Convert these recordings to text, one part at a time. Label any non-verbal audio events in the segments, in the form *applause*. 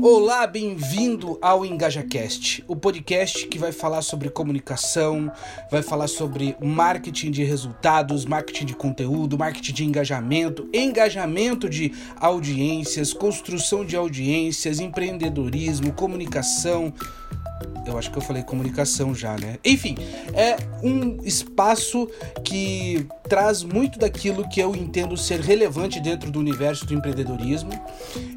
Olá, bem-vindo ao EngajaCast, o podcast que vai falar sobre comunicação, vai falar sobre marketing de resultados, marketing de conteúdo, marketing de engajamento, engajamento de audiências, construção de audiências, empreendedorismo, comunicação, eu acho que eu falei comunicação já, né? Enfim, é um espaço que traz muito daquilo que eu entendo ser relevante dentro do universo do empreendedorismo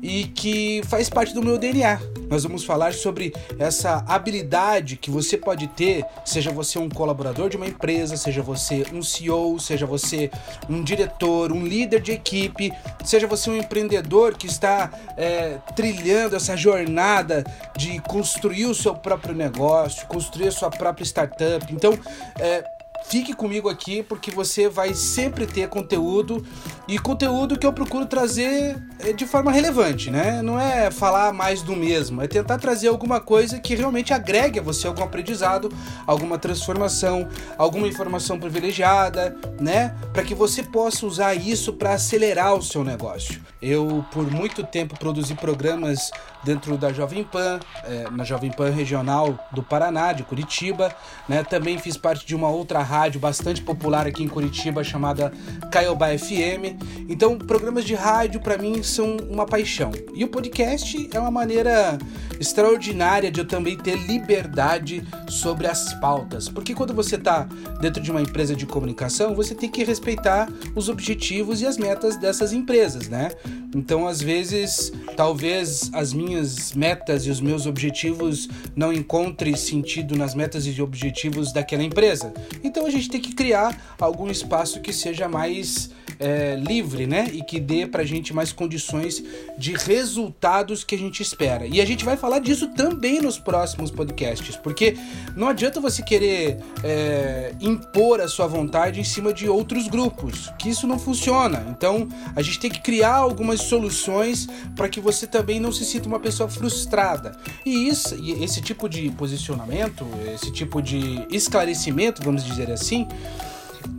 e que faz parte do meu DNA. Nós vamos falar sobre essa habilidade que você pode ter, seja você um colaborador de uma empresa, seja você um CEO, seja você um diretor, um líder de equipe, seja você um empreendedor que está é, trilhando essa jornada de construir o seu próprio negócio, construir a sua própria startup. Então, é, fique comigo aqui porque você vai sempre ter conteúdo e conteúdo que eu procuro trazer é, de forma relevante, né? Não é falar mais do mesmo, é tentar trazer alguma coisa que realmente agregue a você algum aprendizado, alguma transformação, alguma informação privilegiada, né? Para que você possa usar isso para acelerar o seu negócio. Eu, por muito tempo, produzi programas dentro da Jovem Pan, é, na Jovem Pan Regional do Paraná, de Curitiba, né? Também fiz parte de uma outra rádio bastante popular aqui em Curitiba chamada Caiobá FM. Então, programas de rádio para mim são uma paixão. E o podcast é uma maneira extraordinária de eu também ter liberdade sobre as pautas. Porque quando você está dentro de uma empresa de comunicação, você tem que respeitar os objetivos e as metas dessas empresas, né? Então, às vezes, talvez as minhas metas e os meus objetivos não encontrem sentido nas metas e objetivos daquela empresa. Então, a gente tem que criar algum espaço que seja mais é, livre, né? E que dê pra gente mais condições de resultados que a gente espera. E a gente vai falar disso também nos próximos podcasts, porque não adianta você querer é, impor a sua vontade em cima de outros grupos, que isso não funciona. Então a gente tem que criar algumas soluções para que você também não se sinta uma pessoa frustrada. E isso, esse tipo de posicionamento, esse tipo de esclarecimento, vamos dizer assim,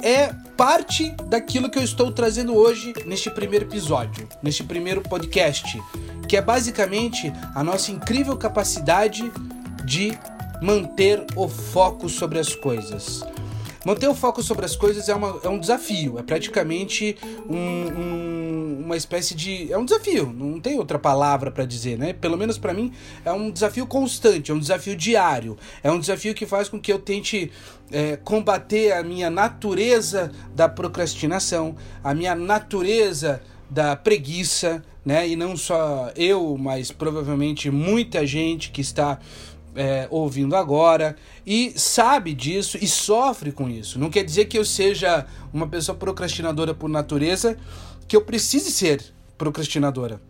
é parte daquilo que eu estou trazendo hoje neste primeiro episódio, neste primeiro podcast, que é basicamente a nossa incrível capacidade de manter o foco sobre as coisas. Manter o foco sobre as coisas é, uma, é um desafio, é praticamente um, um, uma espécie de. É um desafio, não tem outra palavra para dizer, né? Pelo menos para mim, é um desafio constante, é um desafio diário, é um desafio que faz com que eu tente é, combater a minha natureza da procrastinação, a minha natureza da preguiça, né? E não só eu, mas provavelmente muita gente que está é, ouvindo agora e sabe disso e sofre com isso. Não quer dizer que eu seja uma pessoa procrastinadora por natureza, que eu precise ser procrastinadora.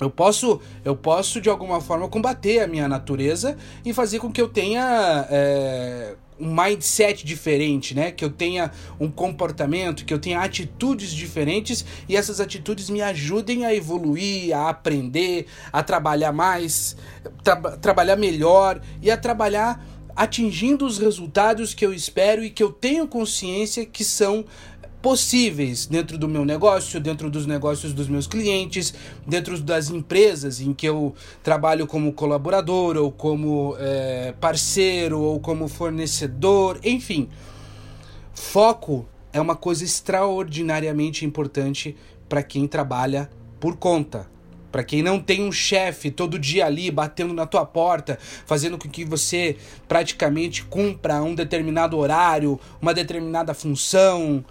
Eu posso, eu posso de alguma forma combater a minha natureza e fazer com que eu tenha é, um mindset diferente, né? Que eu tenha um comportamento, que eu tenha atitudes diferentes e essas atitudes me ajudem a evoluir, a aprender, a trabalhar mais, tra trabalhar melhor e a trabalhar atingindo os resultados que eu espero e que eu tenho consciência que são possíveis dentro do meu negócio, dentro dos negócios dos meus clientes, dentro das empresas em que eu trabalho como colaborador, ou como é, parceiro, ou como fornecedor, enfim. Foco é uma coisa extraordinariamente importante para quem trabalha por conta. Para quem não tem um chefe todo dia ali batendo na tua porta, fazendo com que você praticamente cumpra um determinado horário, uma determinada função,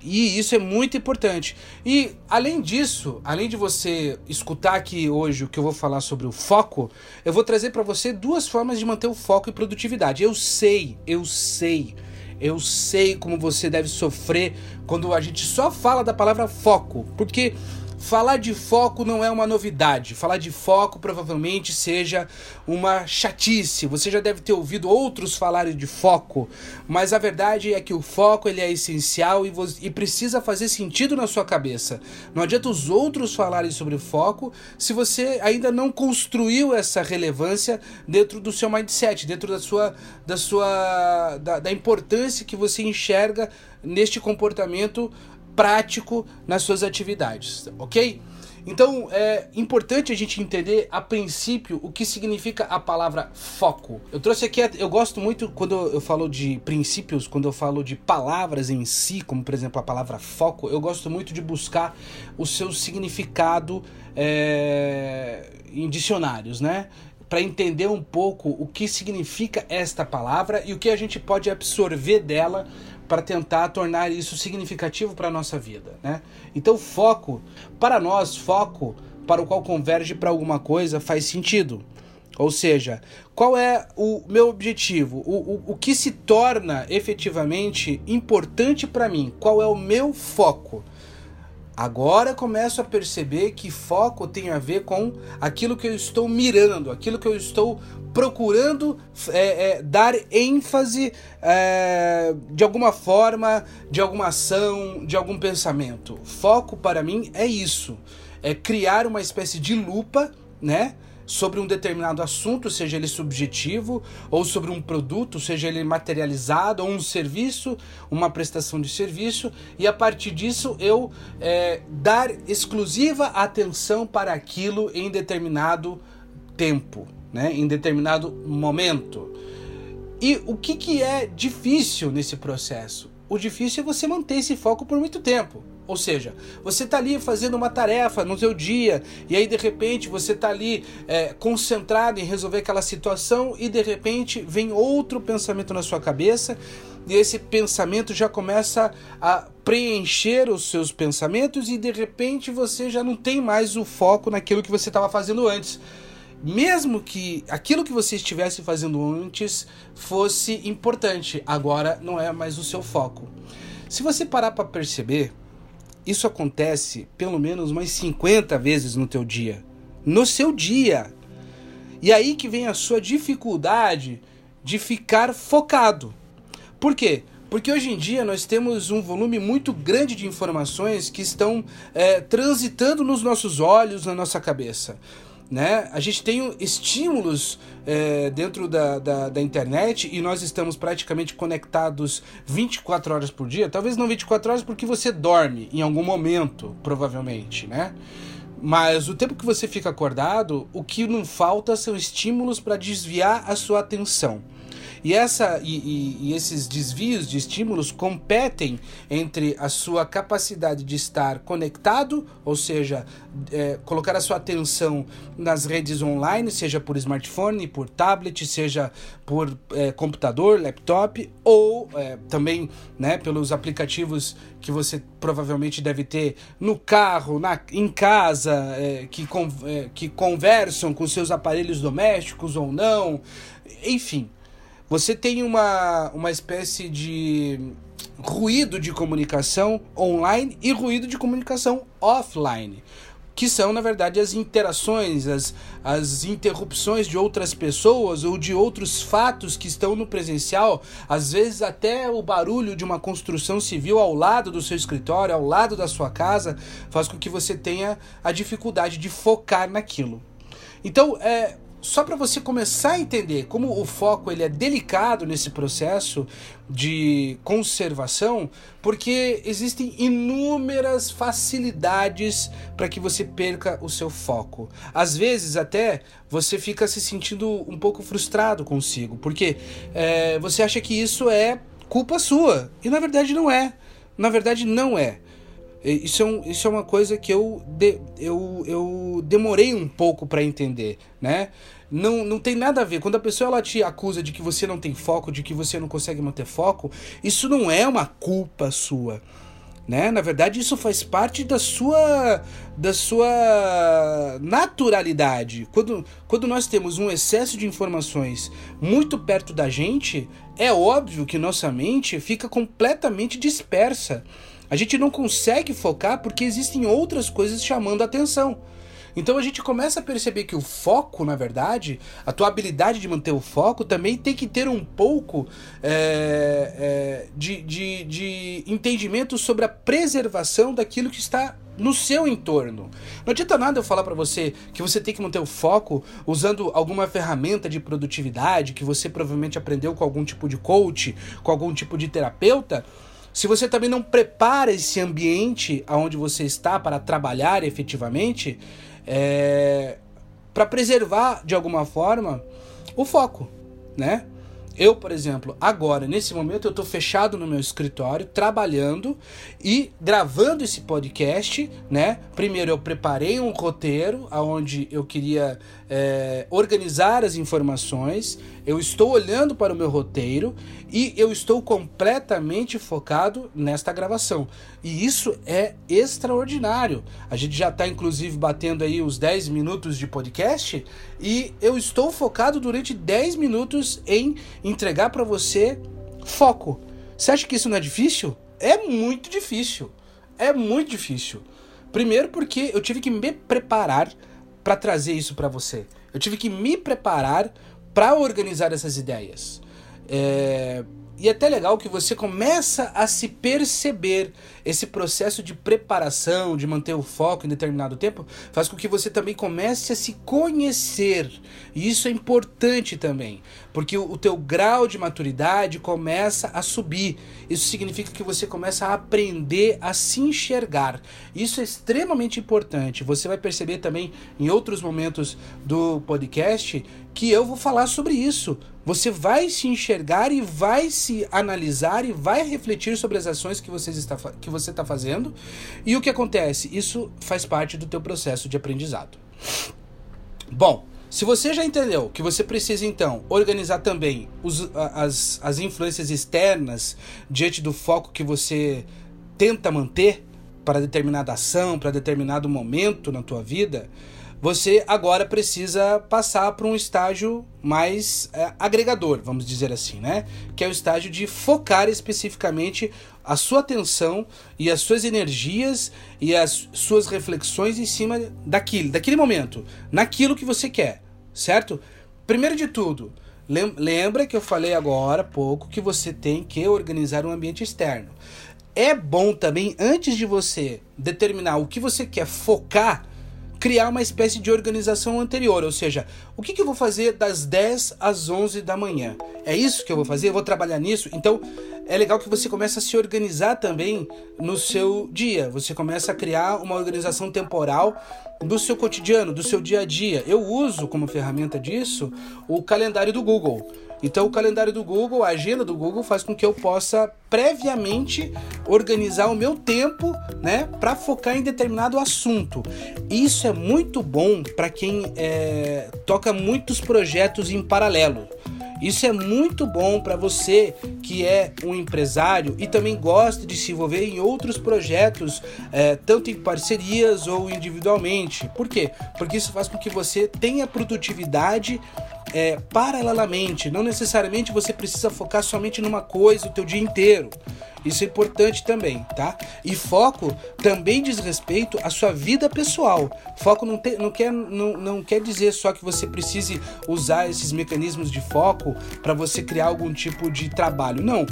e isso é muito importante. E além disso, além de você escutar aqui hoje o que eu vou falar sobre o foco, eu vou trazer para você duas formas de manter o foco e produtividade. Eu sei, eu sei, eu sei como você deve sofrer quando a gente só fala da palavra foco, porque Falar de foco não é uma novidade. Falar de foco provavelmente seja uma chatice. Você já deve ter ouvido outros falarem de foco, mas a verdade é que o foco ele é essencial e, e precisa fazer sentido na sua cabeça. Não adianta os outros falarem sobre foco se você ainda não construiu essa relevância dentro do seu mindset, dentro da sua da sua da, da importância que você enxerga neste comportamento prático nas suas atividades, ok? Então é importante a gente entender a princípio o que significa a palavra foco. Eu trouxe aqui, eu gosto muito quando eu falo de princípios, quando eu falo de palavras em si, como por exemplo a palavra foco, eu gosto muito de buscar o seu significado é, em dicionários, né? Para entender um pouco o que significa esta palavra e o que a gente pode absorver dela para tentar tornar isso significativo para a nossa vida. Né? Então, foco, para nós, foco para o qual converge para alguma coisa faz sentido. Ou seja, qual é o meu objetivo? O, o, o que se torna efetivamente importante para mim? Qual é o meu foco? Agora começo a perceber que foco tem a ver com aquilo que eu estou mirando, aquilo que eu estou procurando é, é, dar ênfase é, de alguma forma, de alguma ação, de algum pensamento. Foco para mim é isso: é criar uma espécie de lupa, né? Sobre um determinado assunto, seja ele subjetivo, ou sobre um produto, seja ele materializado, ou um serviço, uma prestação de serviço, e a partir disso eu é, dar exclusiva atenção para aquilo em determinado tempo, né? em determinado momento. E o que, que é difícil nesse processo? O difícil é você manter esse foco por muito tempo. Ou seja, você está ali fazendo uma tarefa no seu dia e aí de repente você está ali é, concentrado em resolver aquela situação e de repente vem outro pensamento na sua cabeça e esse pensamento já começa a preencher os seus pensamentos e de repente você já não tem mais o foco naquilo que você estava fazendo antes. Mesmo que aquilo que você estivesse fazendo antes fosse importante, agora não é mais o seu foco. Se você parar para perceber, isso acontece pelo menos umas 50 vezes no teu dia. No seu dia. E aí que vem a sua dificuldade de ficar focado. Por quê? Porque hoje em dia nós temos um volume muito grande de informações que estão é, transitando nos nossos olhos, na nossa cabeça né? A gente tem estímulos é, dentro da, da, da, internet e nós estamos praticamente conectados 24 horas por dia. Talvez não 24 horas porque você dorme em algum momento, provavelmente, né? Mas o tempo que você fica acordado, o que não falta são estímulos para desviar a sua atenção. E, essa, e, e, e, esses desvios de estímulos competem entre a sua capacidade de estar conectado, ou seja, é, colocar a sua atenção nas redes online, seja por smartphone, por tablet, seja por é, computador, laptop, ou é, também né, pelos aplicativos que você provavelmente deve ter no carro, na, em casa, é, que, con, é, que conversam com seus aparelhos domésticos ou não, enfim. Você tem uma, uma espécie de ruído de comunicação online e ruído de comunicação offline que são, na verdade, as interações, as, as interrupções de outras pessoas ou de outros fatos que estão no presencial, às vezes até o barulho de uma construção civil ao lado do seu escritório, ao lado da sua casa, faz com que você tenha a dificuldade de focar naquilo. Então, é, só para você começar a entender como o foco ele é delicado nesse processo de conservação, porque existem inúmeras facilidades para que você perca o seu foco. Às vezes até você fica se sentindo um pouco frustrado consigo, porque é, você acha que isso é culpa sua e na verdade não é. Na verdade não é. Isso é, um, isso é uma coisa que eu, de, eu, eu demorei um pouco para entender, né? Não, não tem nada a ver. Quando a pessoa ela te acusa de que você não tem foco, de que você não consegue manter foco, isso não é uma culpa sua. Né? Na verdade, isso faz parte da sua da sua naturalidade. Quando, quando nós temos um excesso de informações muito perto da gente, é óbvio que nossa mente fica completamente dispersa. A gente não consegue focar porque existem outras coisas chamando a atenção. Então a gente começa a perceber que o foco, na verdade, a tua habilidade de manter o foco também tem que ter um pouco é, é, de, de, de entendimento sobre a preservação daquilo que está no seu entorno. Não adianta nada eu falar para você que você tem que manter o foco usando alguma ferramenta de produtividade que você provavelmente aprendeu com algum tipo de coach, com algum tipo de terapeuta, se você também não prepara esse ambiente aonde você está para trabalhar efetivamente, é, para preservar de alguma forma o foco, né? Eu, por exemplo, agora, nesse momento, eu estou fechado no meu escritório, trabalhando e gravando esse podcast, né? Primeiro, eu preparei um roteiro onde eu queria é, organizar as informações, eu estou olhando para o meu roteiro e eu estou completamente focado nesta gravação. E isso é extraordinário. A gente já está, inclusive, batendo aí os 10 minutos de podcast e eu estou focado durante 10 minutos em entregar para você foco. Você acha que isso não é difícil? É muito difícil. É muito difícil. Primeiro porque eu tive que me preparar para trazer isso para você. Eu tive que me preparar para organizar essas ideias. É, e é até legal que você começa a se perceber. Esse processo de preparação, de manter o foco em determinado tempo, faz com que você também comece a se conhecer. E isso é importante também, porque o, teu grau de maturidade começa a subir. Isso significa que você começa a aprender a se enxergar. Isso é extremamente importante. Você vai perceber também em outros momentos do podcast que eu vou falar sobre isso. Você vai se enxergar e vai se analisar e vai refletir sobre as ações que você está, que você está fazendo. E o que acontece? Isso faz parte do teu processo de aprendizado. Bom, se você já entendeu que você precisa então organizar também os, as, as influências externas diante do foco que você tenta manter para determinada ação, para determinado momento na tua vida, você agora precisa passar para um estágio mais é, agregador, vamos dizer assim, né? Que é o estágio de focar especificamente a sua atenção e as suas energias e as suas reflexões em cima daquilo, daquele momento, naquilo que você quer, certo? Primeiro de tudo, lembra que eu falei agora há pouco que você tem que organizar um ambiente externo. É bom também, antes de você determinar o que você quer focar, criar uma espécie de organização anterior, ou seja, o que, que eu vou fazer das 10 às 11 da manhã? É isso que eu vou fazer? Eu vou trabalhar nisso? Então, é legal que você comece a se organizar também no seu dia. Você começa a criar uma organização temporal do seu cotidiano, do seu dia a dia. Eu uso como ferramenta disso o calendário do Google. Então, o calendário do Google, a agenda do Google, faz com que eu possa previamente organizar o meu tempo, né, para focar em determinado assunto. Isso é muito bom para quem é, toca muitos projetos em paralelo. Isso é muito bom para você que é um empresário e também gosta de se envolver em outros projetos, é, tanto em parcerias ou individualmente. Por quê? Porque isso faz com que você tenha produtividade é, paralelamente. Não necessariamente você precisa focar somente numa coisa o teu dia inteiro. Isso é importante também, tá? E foco também diz respeito à sua vida pessoal. Foco não, te, não, quer, não, não quer dizer só que você precise usar esses mecanismos de foco para você criar algum tipo de trabalho. Não.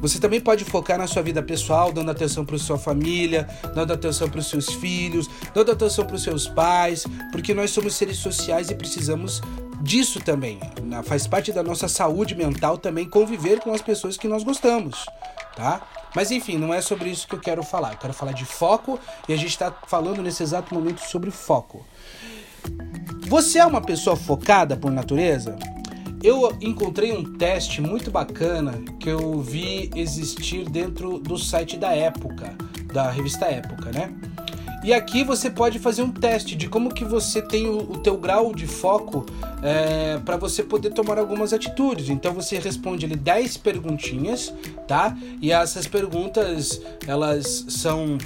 Você também pode focar na sua vida pessoal, dando atenção para sua família, dando atenção para os seus filhos, dando atenção para os seus pais, porque nós somos seres sociais e precisamos disso também. Faz parte da nossa saúde mental também conviver com as pessoas que nós gostamos tá? Mas enfim, não é sobre isso que eu quero falar. Eu quero falar de foco e a gente está falando nesse exato momento sobre foco. Você é uma pessoa focada por natureza? Eu encontrei um teste muito bacana que eu vi existir dentro do site da Época, da revista Época, né? E aqui você pode fazer um teste de como que você tem o, o teu grau de foco é, para você poder tomar algumas atitudes. Então você responde ali 10 perguntinhas, tá? E essas perguntas elas são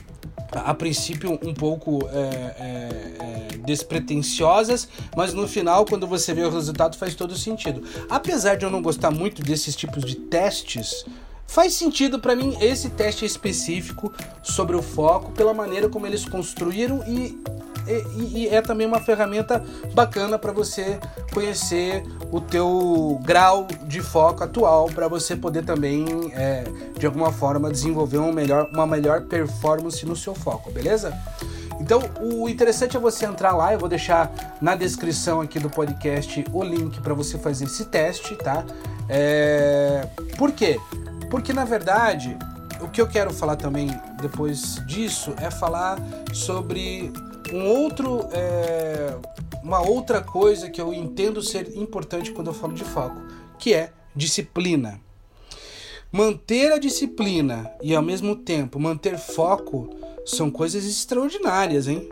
a princípio um pouco é, é, é, despretensiosas, mas no final, quando você vê o resultado, faz todo sentido. Apesar de eu não gostar muito desses tipos de testes, Faz sentido para mim esse teste específico sobre o foco, pela maneira como eles construíram e, e, e é também uma ferramenta bacana para você conhecer o teu grau de foco atual, para você poder também, é, de alguma forma, desenvolver uma melhor, uma melhor performance no seu foco, beleza? Então, o interessante é você entrar lá, eu vou deixar na descrição aqui do podcast o link para você fazer esse teste, tá? É... Por quê? Porque na verdade, o que eu quero falar também depois disso é falar sobre um outro, é, uma outra coisa que eu entendo ser importante quando eu falo de foco, que é disciplina. Manter a disciplina e ao mesmo tempo manter foco são coisas extraordinárias, hein?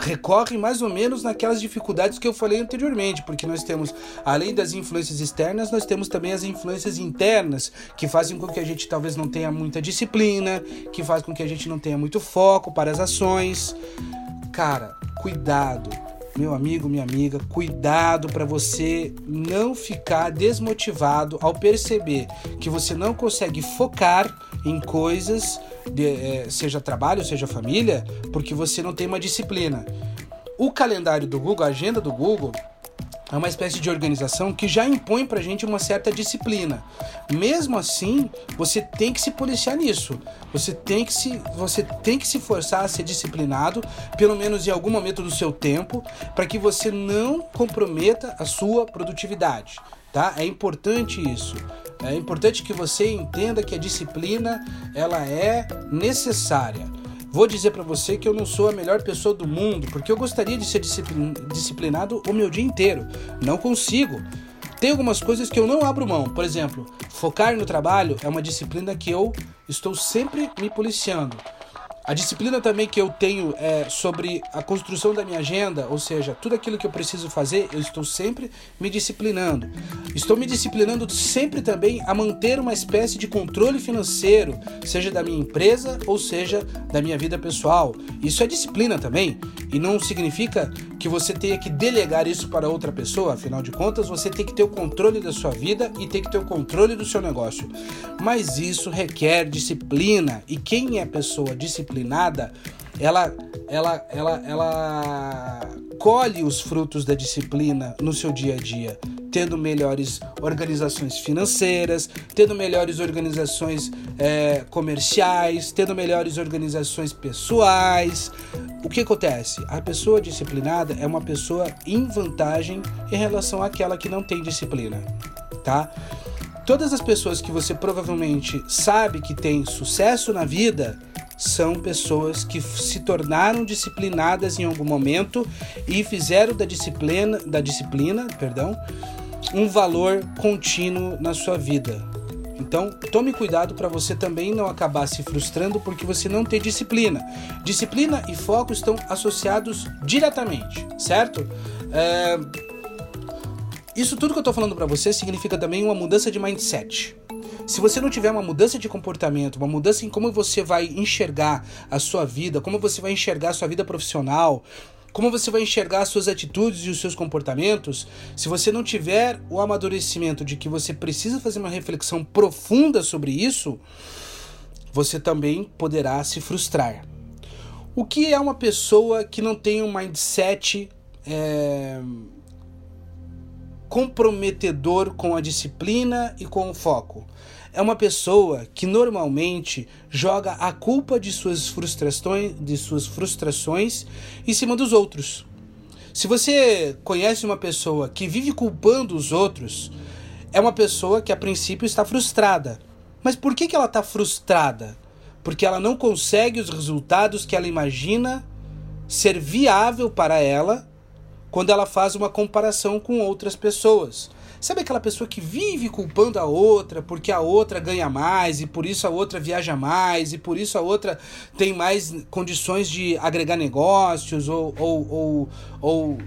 Recorre mais ou menos naquelas dificuldades que eu falei anteriormente, porque nós temos, além das influências externas, nós temos também as influências internas, que fazem com que a gente talvez não tenha muita disciplina, que faz com que a gente não tenha muito foco para as ações. Cara, cuidado, meu amigo, minha amiga, cuidado para você não ficar desmotivado ao perceber que você não consegue focar em coisas de, é, seja trabalho, seja família, porque você não tem uma disciplina. O calendário do Google, a agenda do Google, é uma espécie de organização que já impõe pra gente uma certa disciplina. Mesmo assim, você tem que se policiar nisso. Você tem que se, você tem que se forçar a ser disciplinado, pelo menos em algum momento do seu tempo, para que você não comprometa a sua produtividade, tá? É importante isso. É importante que você entenda que a disciplina ela é necessária. Vou dizer para você que eu não sou a melhor pessoa do mundo, porque eu gostaria de ser disciplinado o meu dia inteiro. Não consigo. Tem algumas coisas que eu não abro mão. Por exemplo, focar no trabalho é uma disciplina que eu estou sempre me policiando. A disciplina também que eu tenho é sobre a construção da minha agenda, ou seja, tudo aquilo que eu preciso fazer, eu estou sempre me disciplinando. Estou me disciplinando sempre também a manter uma espécie de controle financeiro, seja da minha empresa ou seja da minha vida pessoal. Isso é disciplina também, e não significa que você tenha que delegar isso para outra pessoa, afinal de contas, você tem que ter o controle da sua vida e tem que ter o controle do seu negócio. Mas isso requer disciplina, e quem é pessoa disciplinada disciplinada, ela, ela, ela, ela colhe os frutos da disciplina no seu dia a dia, tendo melhores organizações financeiras, tendo melhores organizações é, comerciais, tendo melhores organizações pessoais. O que acontece? A pessoa disciplinada é uma pessoa em vantagem em relação àquela que não tem disciplina, tá? Todas as pessoas que você provavelmente sabe que tem sucesso na vida, são pessoas que se tornaram disciplinadas em algum momento e fizeram da disciplina, da disciplina, perdão, um valor contínuo na sua vida. Então, tome cuidado para você também não acabar se frustrando porque você não tem disciplina. Disciplina e foco estão associados diretamente, certo? É... Isso tudo que eu estou falando para você significa também uma mudança de mindset. Se você não tiver uma mudança de comportamento, uma mudança em como você vai enxergar a sua vida, como você vai enxergar a sua vida profissional, como você vai enxergar as suas atitudes e os seus comportamentos, se você não tiver o amadurecimento de que você precisa fazer uma reflexão profunda sobre isso, você também poderá se frustrar. O que é uma pessoa que não tem um mindset é, comprometedor com a disciplina e com o foco? É uma pessoa que normalmente joga a culpa de suas frustrações, de suas frustrações em cima dos outros. Se você conhece uma pessoa que vive culpando os outros, é uma pessoa que a princípio está frustrada. Mas por que, que ela está frustrada? Porque ela não consegue os resultados que ela imagina ser viável para ela quando ela faz uma comparação com outras pessoas. Sabe aquela pessoa que vive culpando a outra porque a outra ganha mais e por isso a outra viaja mais e por isso a outra tem mais condições de agregar negócios ou, ou, ou, ou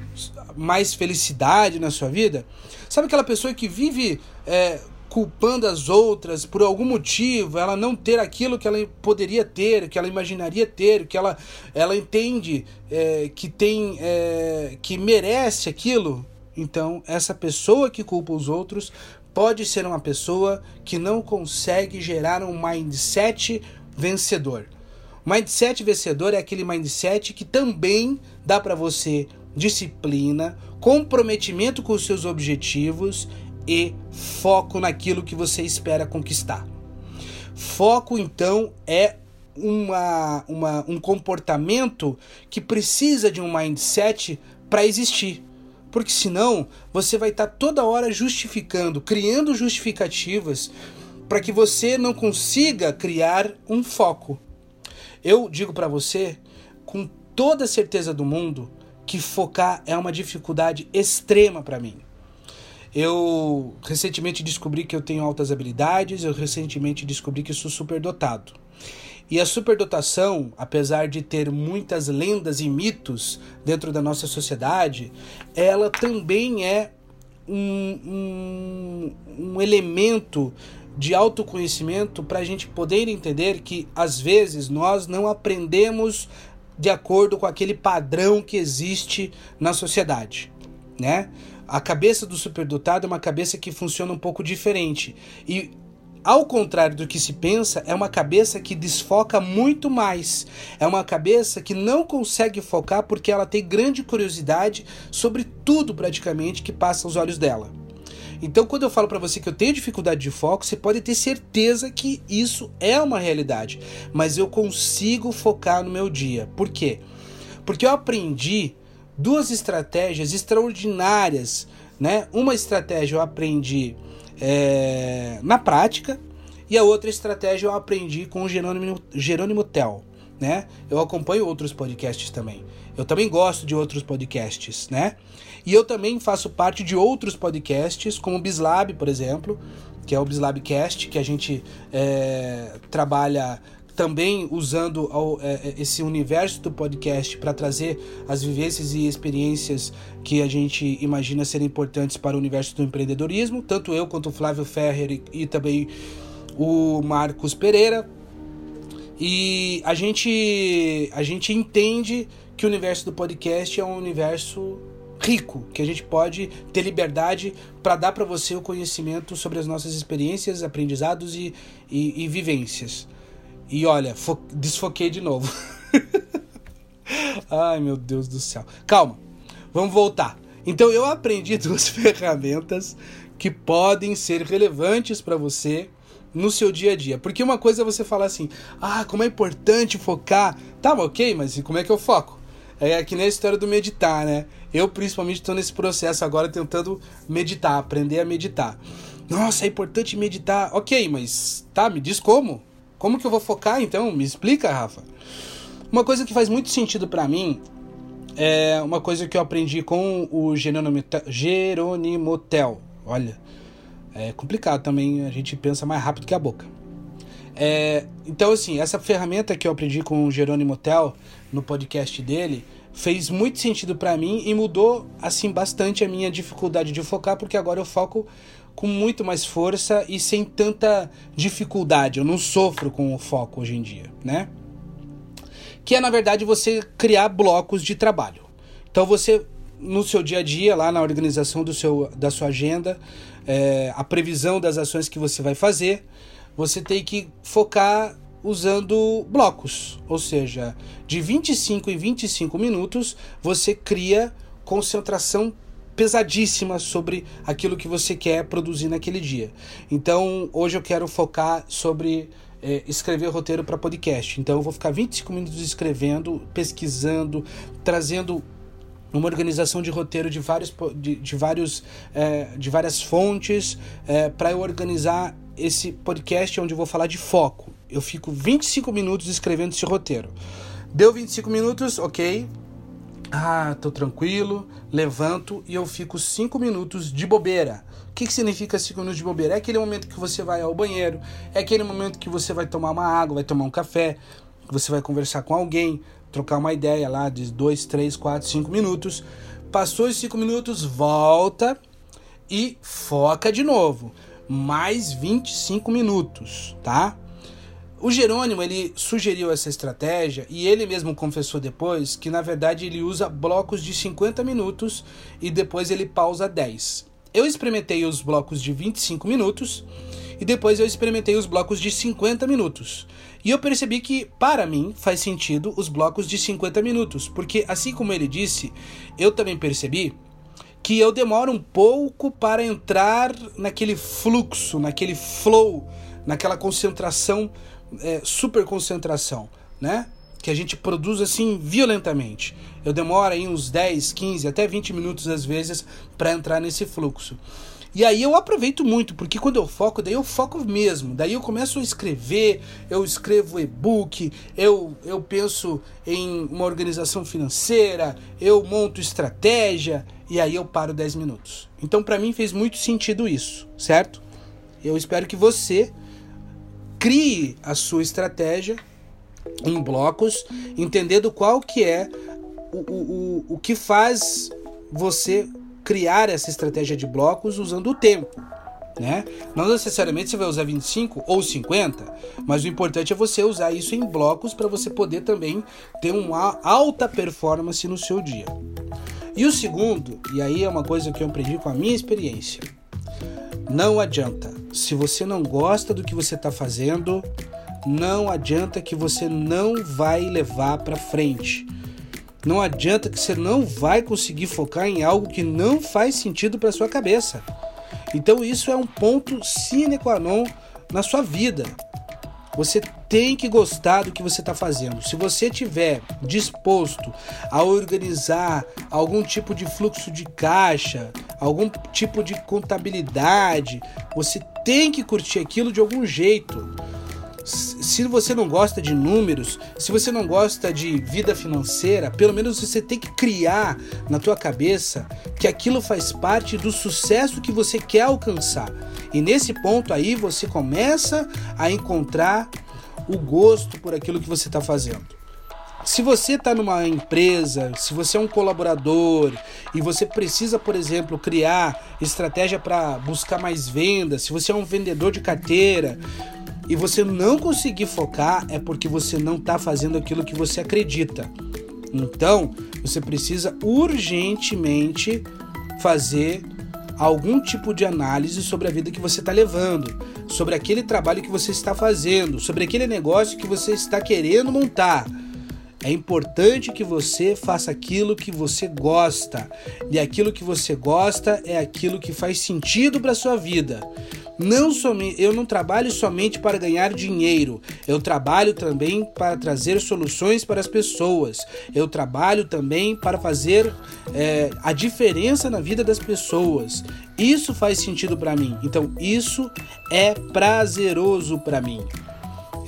mais felicidade na sua vida? Sabe aquela pessoa que vive é, culpando as outras por algum motivo, ela não ter aquilo que ela poderia ter, que ela imaginaria ter, que ela, ela entende é, que tem, é, que merece aquilo, então, essa pessoa que culpa os outros pode ser uma pessoa que não consegue gerar um mindset vencedor. Mindset vencedor é aquele mindset que também dá para você disciplina, comprometimento com os seus objetivos e foco naquilo que você espera conquistar. Foco, então, é uma, uma, um comportamento que precisa de um mindset para existir. Porque senão você vai estar tá toda hora justificando, criando justificativas para que você não consiga criar um foco. Eu digo para você com toda a certeza do mundo que focar é uma dificuldade extrema para mim. Eu recentemente descobri que eu tenho altas habilidades, eu recentemente descobri que sou superdotado. E a superdotação, apesar de ter muitas lendas e mitos dentro da nossa sociedade, ela também é um, um, um elemento de autoconhecimento para a gente poder entender que às vezes nós não aprendemos de acordo com aquele padrão que existe na sociedade, né? A cabeça do superdotado é uma cabeça que funciona um pouco diferente e ao contrário do que se pensa, é uma cabeça que desfoca muito mais. É uma cabeça que não consegue focar porque ela tem grande curiosidade sobre tudo praticamente que passa aos olhos dela. Então, quando eu falo para você que eu tenho dificuldade de foco, você pode ter certeza que isso é uma realidade. Mas eu consigo focar no meu dia. Por quê? Porque eu aprendi duas estratégias extraordinárias, né? Uma estratégia eu aprendi é, na prática. E a outra estratégia eu aprendi com o Jerônimo, Jerônimo Tel, né? Eu acompanho outros podcasts também. Eu também gosto de outros podcasts, né? E eu também faço parte de outros podcasts, como o Bislab, por exemplo, que é o Bislabcast, que a gente é, trabalha também usando é, é, esse universo do podcast para trazer as vivências e experiências que a gente imagina serem importantes para o universo do empreendedorismo, tanto eu quanto o Flávio Ferrer e, também o Marcos Pereira. E a gente a gente entende que o universo do podcast é um universo rico, que a gente pode ter liberdade para dar para você o conhecimento sobre as nossas experiências, aprendizados e, e, e vivências. E olha, desfoquei de novo. *laughs* Ai, meu Deus do céu. Calma, vamos voltar. Então eu aprendi *laughs* duas ferramentas que podem ser relevantes para você no seu dia a dia. Porque uma coisa é você falar assim: "Ah, como é importante focar". Tá, OK, mas como é que eu foco? É que nem a história do meditar, né? Eu principalmente estou nesse processo agora tentando meditar, aprender a meditar. Nossa, é importante meditar. OK, mas tá, me diz como? Como que eu vou focar então? Me explica, Rafa. Uma coisa que faz muito sentido para mim é uma coisa que eu aprendi com o Geronimotel. Olha, é complicado também, a gente pensa mais rápido que a boca. É, então, assim, essa ferramenta que eu aprendi com o Jerônimo Tel no podcast dele fez muito sentido para mim e mudou assim bastante a minha dificuldade de focar, porque agora eu foco com muito mais força e sem tanta dificuldade. Eu não sofro com o foco hoje em dia, né? Que é na verdade você criar blocos de trabalho. Então você no seu dia a dia, lá na organização do seu, da sua agenda, é, a previsão das ações que você vai fazer, você tem que focar usando blocos, ou seja, de 25 em 25 minutos você cria concentração pesadíssima sobre aquilo que você quer produzir naquele dia. Então, hoje eu quero focar sobre é, escrever roteiro para podcast. Então, eu vou ficar 25 minutos escrevendo, pesquisando, trazendo uma organização de roteiro de vários de, de vários é, de várias fontes é, para eu organizar esse podcast onde eu vou falar de foco. Eu fico 25 minutos escrevendo esse roteiro. Deu 25 minutos, ok. Ah, tô tranquilo, levanto e eu fico 5 minutos de bobeira. O que, que significa 5 minutos de bobeira? É aquele momento que você vai ao banheiro, é aquele momento que você vai tomar uma água, vai tomar um café, você vai conversar com alguém, trocar uma ideia lá de 2, 3, 4, 5 minutos. Passou os 5 minutos, volta e foca de novo. Mais 25 minutos, tá? O Jerônimo ele sugeriu essa estratégia e ele mesmo confessou depois que na verdade ele usa blocos de 50 minutos e depois ele pausa 10. Eu experimentei os blocos de 25 minutos e depois eu experimentei os blocos de 50 minutos. E eu percebi que, para mim, faz sentido os blocos de 50 minutos, porque assim como ele disse, eu também percebi que eu demoro um pouco para entrar naquele fluxo, naquele flow, naquela concentração é, super concentração, né? Que a gente produz assim violentamente. Eu demoro aí uns 10, 15, até 20 minutos às vezes para entrar nesse fluxo. E aí eu aproveito muito, porque quando eu foco, daí eu foco mesmo. Daí eu começo a escrever, eu escrevo e-book, eu, eu penso em uma organização financeira, eu monto estratégia e aí eu paro 10 minutos. Então para mim fez muito sentido isso, certo? Eu espero que você crie a sua estratégia em blocos, entendendo qual que é o, o, o, o que faz você criar essa estratégia de blocos usando o tempo. Né? Não necessariamente você vai usar 25 ou 50, mas o importante é você usar isso em blocos para você poder também ter uma alta performance no seu dia. E o segundo, e aí é uma coisa que eu aprendi com a minha experiência, não adianta. Se você não gosta do que você está fazendo, não adianta que você não vai levar para frente. Não adianta que você não vai conseguir focar em algo que não faz sentido para sua cabeça. Então isso é um ponto sine qua non na sua vida. Você tem que gostar do que você está fazendo. Se você tiver disposto a organizar algum tipo de fluxo de caixa, algum tipo de contabilidade, você tem que curtir aquilo de algum jeito se você não gosta de números, se você não gosta de vida financeira, pelo menos você tem que criar na tua cabeça que aquilo faz parte do sucesso que você quer alcançar. E nesse ponto aí você começa a encontrar o gosto por aquilo que você está fazendo. Se você está numa empresa, se você é um colaborador e você precisa, por exemplo, criar estratégia para buscar mais vendas, se você é um vendedor de carteira, e você não conseguir focar é porque você não está fazendo aquilo que você acredita. Então, você precisa urgentemente fazer algum tipo de análise sobre a vida que você está levando, sobre aquele trabalho que você está fazendo, sobre aquele negócio que você está querendo montar. É importante que você faça aquilo que você gosta. E aquilo que você gosta é aquilo que faz sentido para sua vida. Não somente, eu não trabalho somente para ganhar dinheiro, eu trabalho também para trazer soluções para as pessoas. Eu trabalho também para fazer é, a diferença na vida das pessoas. Isso faz sentido para mim. Então, isso é prazeroso para mim.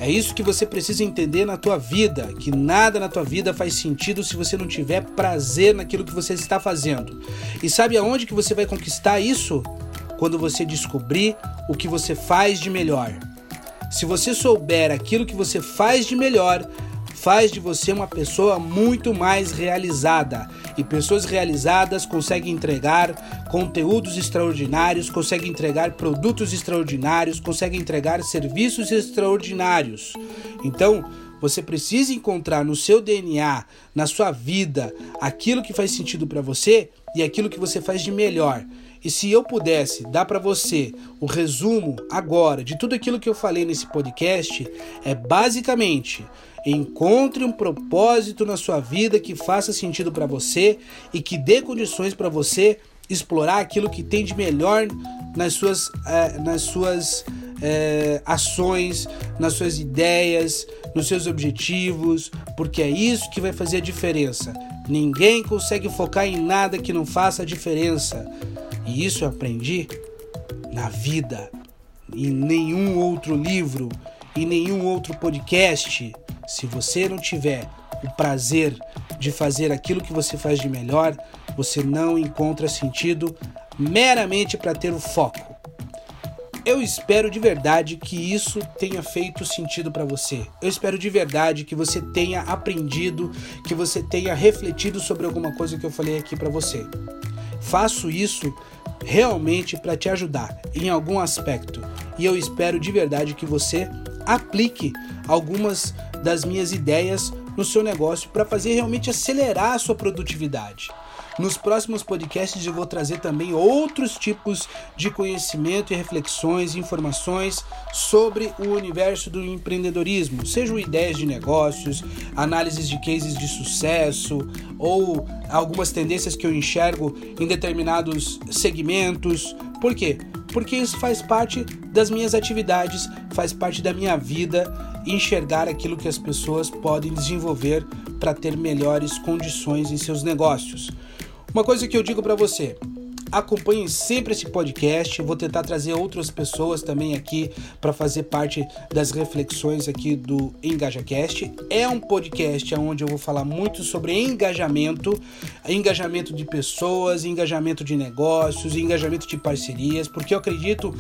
É isso que você precisa entender na tua vida, que nada na tua vida faz sentido se você não tiver prazer naquilo que você está fazendo. E sabe aonde que você vai conquistar isso? quando você descobrir o que você faz de melhor. Se você souber aquilo que você faz de melhor, faz de você uma pessoa muito mais realizada. E pessoas realizadas conseguem entregar conteúdos extraordinários, conseguem entregar produtos extraordinários, conseguem entregar serviços extraordinários. Então, você precisa encontrar no seu DNA, na sua vida, aquilo que faz sentido para você e aquilo que você faz de melhor. E se eu pudesse dar para você o resumo agora de tudo aquilo que eu falei nesse podcast, é basicamente encontre um propósito na sua vida que faça sentido para você e que dê condições para você explorar aquilo que tem de melhor nas suas, eh, nas suas eh, ações, nas suas ideias, nos seus objetivos, porque é isso que vai fazer a diferença. Ninguém consegue focar em nada que não faça a diferença. E isso eu aprendi na vida, em nenhum outro livro, em nenhum outro podcast. Se você não tiver o prazer de fazer aquilo que você faz de melhor, você não encontra sentido meramente para ter o foco. Eu espero de verdade que isso tenha feito sentido para você. Eu espero de verdade que você tenha aprendido, que você tenha refletido sobre alguma coisa que eu falei aqui para você. Faço isso realmente para te ajudar em algum aspecto e eu espero de verdade que você aplique algumas das minhas ideias no seu negócio para fazer realmente acelerar a sua produtividade. Nos próximos podcasts eu vou trazer também outros tipos de conhecimento e reflexões informações sobre o universo do empreendedorismo, sejam ideias de negócios, análises de cases de sucesso ou algumas tendências que eu enxergo em determinados segmentos. Por quê? Porque isso faz parte das minhas atividades, faz parte da minha vida enxergar aquilo que as pessoas podem desenvolver para ter melhores condições em seus negócios. Uma coisa que eu digo para você: acompanhem sempre esse podcast. Vou tentar trazer outras pessoas também aqui para fazer parte das reflexões aqui do EngajaCast. É um podcast onde eu vou falar muito sobre engajamento, engajamento de pessoas, engajamento de negócios, engajamento de parcerias, porque eu acredito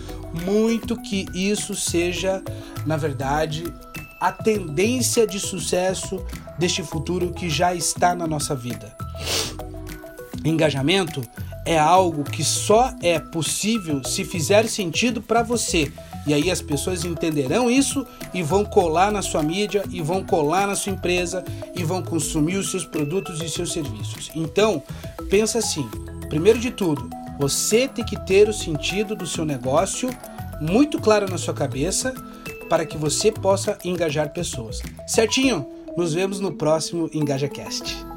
muito que isso seja, na verdade, a tendência de sucesso deste futuro que já está na nossa vida. Engajamento é algo que só é possível se fizer sentido para você. E aí as pessoas entenderão isso e vão colar na sua mídia, e vão colar na sua empresa, e vão consumir os seus produtos e seus serviços. Então, pensa assim: primeiro de tudo, você tem que ter o sentido do seu negócio muito claro na sua cabeça para que você possa engajar pessoas. Certinho? Nos vemos no próximo EngajaCast.